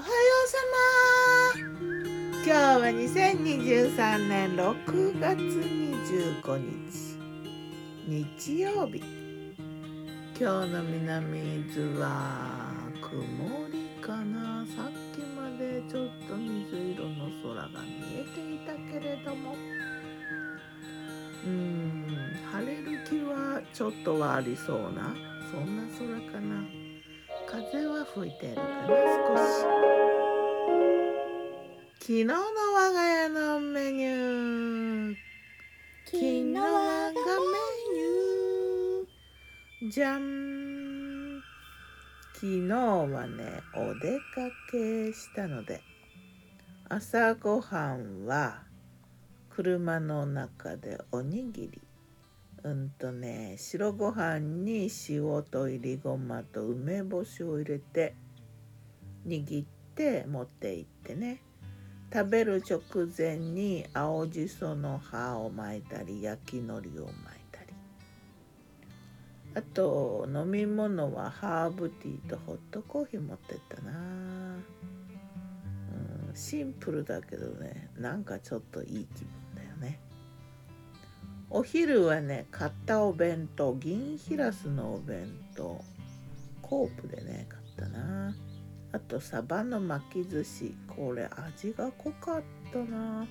はようさま今日は2023年6月25日。日曜日。今日の南伊豆は曇りかな。さっきまでちょっと水色の空が見えていたけれども。うーん晴れる気はちょっとはありそうな。そんな空かな。風は吹いてるかな？少し。昨日の我が家のメニュー。昨日我がメニュー。じゃん昨日はねお出かけしたので。朝ごはんは車の中でおにぎり。うんとね白ご飯に塩といりごまと梅干しを入れて握って持って行ってね。食べる直前に青じその葉を巻いたり焼き海苔を巻いたり。あと飲み物はハーブティーとホットコーヒー持ってったな、うん、シンプルだけどねなんかちょっといい気分。お昼はね買ったお弁当銀ヒラスのお弁当。コープでね買ったな。あとサバの巻き寿司。これ味が濃かったな。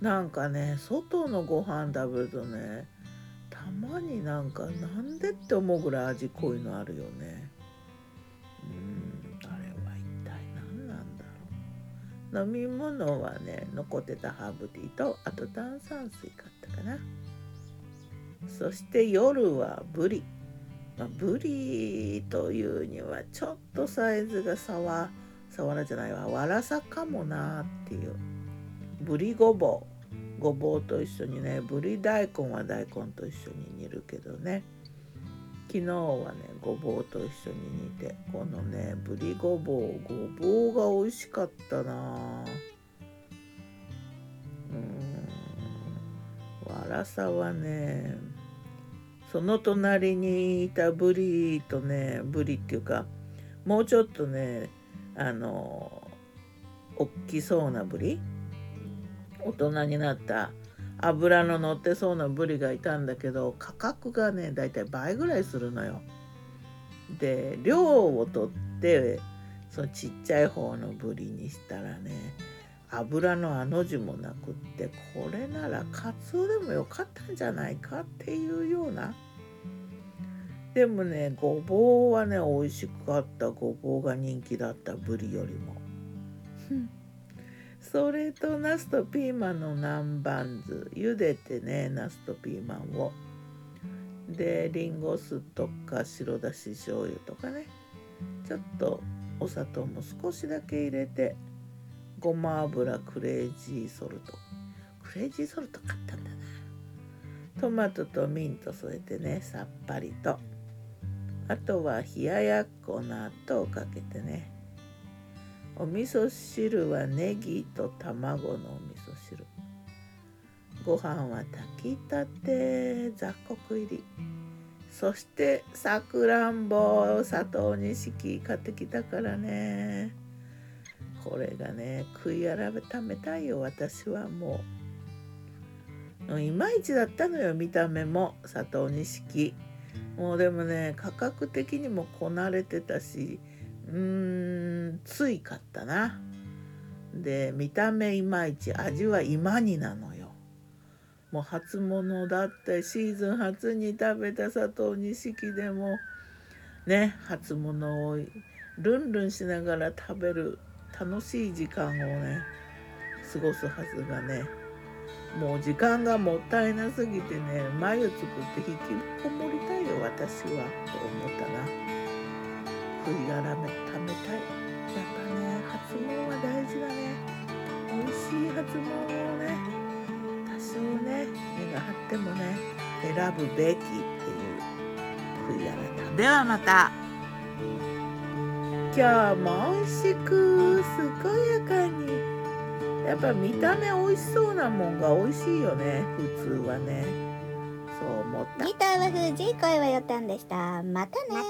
なんかね外のご飯食べるとねたまになんかなんでって思うぐらい味濃いのあるよね。飲み物はね残ってたハーブティーとあと炭酸水買ったかな。そして夜はブリ。まあ、ブリというにはちょっとサイズがさわさわらじゃないわ。わらさかもなっていう。ブリごぼう。ごぼうと一緒にねぶり大根は大根と一緒に煮るけどね。昨日はねごぼうと一緒に煮てこのねぶりごぼうごぼうが美味しかったな。うん。わらさはねその隣にいたブリとねブリっていうかもうちょっとねあの大きそうなブリ？大人になった脂の乗ってそうなブリがいたんだけど価格がねだいたい倍ぐらいするのよ。で量を取ってそのちっちゃい方のブリにしたらね油のあの字もなくってこれならカツオでもよかったんじゃないかっていうような。でもねごぼうはね美味しかった。ごぼうが人気だった。ぶりよりも。それとナスとピーマンの南蛮酢。茹でてねナスとピーマンを。でリンゴ酢とか白だし醤油とかね。ちょっとお砂糖も少しだけ入れてごま油クレイジーソルト。クレイジーソルト買ったんだな。トマトとミント添えてねさっぱりと。あとは冷ややっこ納豆をかけてね。お味噌汁はネギと卵のお味噌汁。ご飯は炊きたて雑穀入り。そしてさくらんぼ砂糖錦買ってきたからね。これがね食い改めたいよ私はもう。いまいちだったのよ見た目も砂糖錦。もうでもね価格的にもこなれてたしうんついかったな。で見た目いまいち味は今になのよ。もう初物だってシーズン初に食べた砂糖錦でもね初物をルンルンしながら食べる楽しい時間をね過ごすはずがねもう時間がもったいなすぎてね眉作って引きこもりたいよ私はと思ったな。いがらめためたい。やっぱね初物は大事だね。美味しい初物をね。多少ね目が張ってもね選ぶべきっていう悔い改めではまた。今日も美味しく健やかに。やっぱ見た目美味しそうなもんが美味しいよね普通はね。そう思った。ギターは藤井声はよたんでした。またね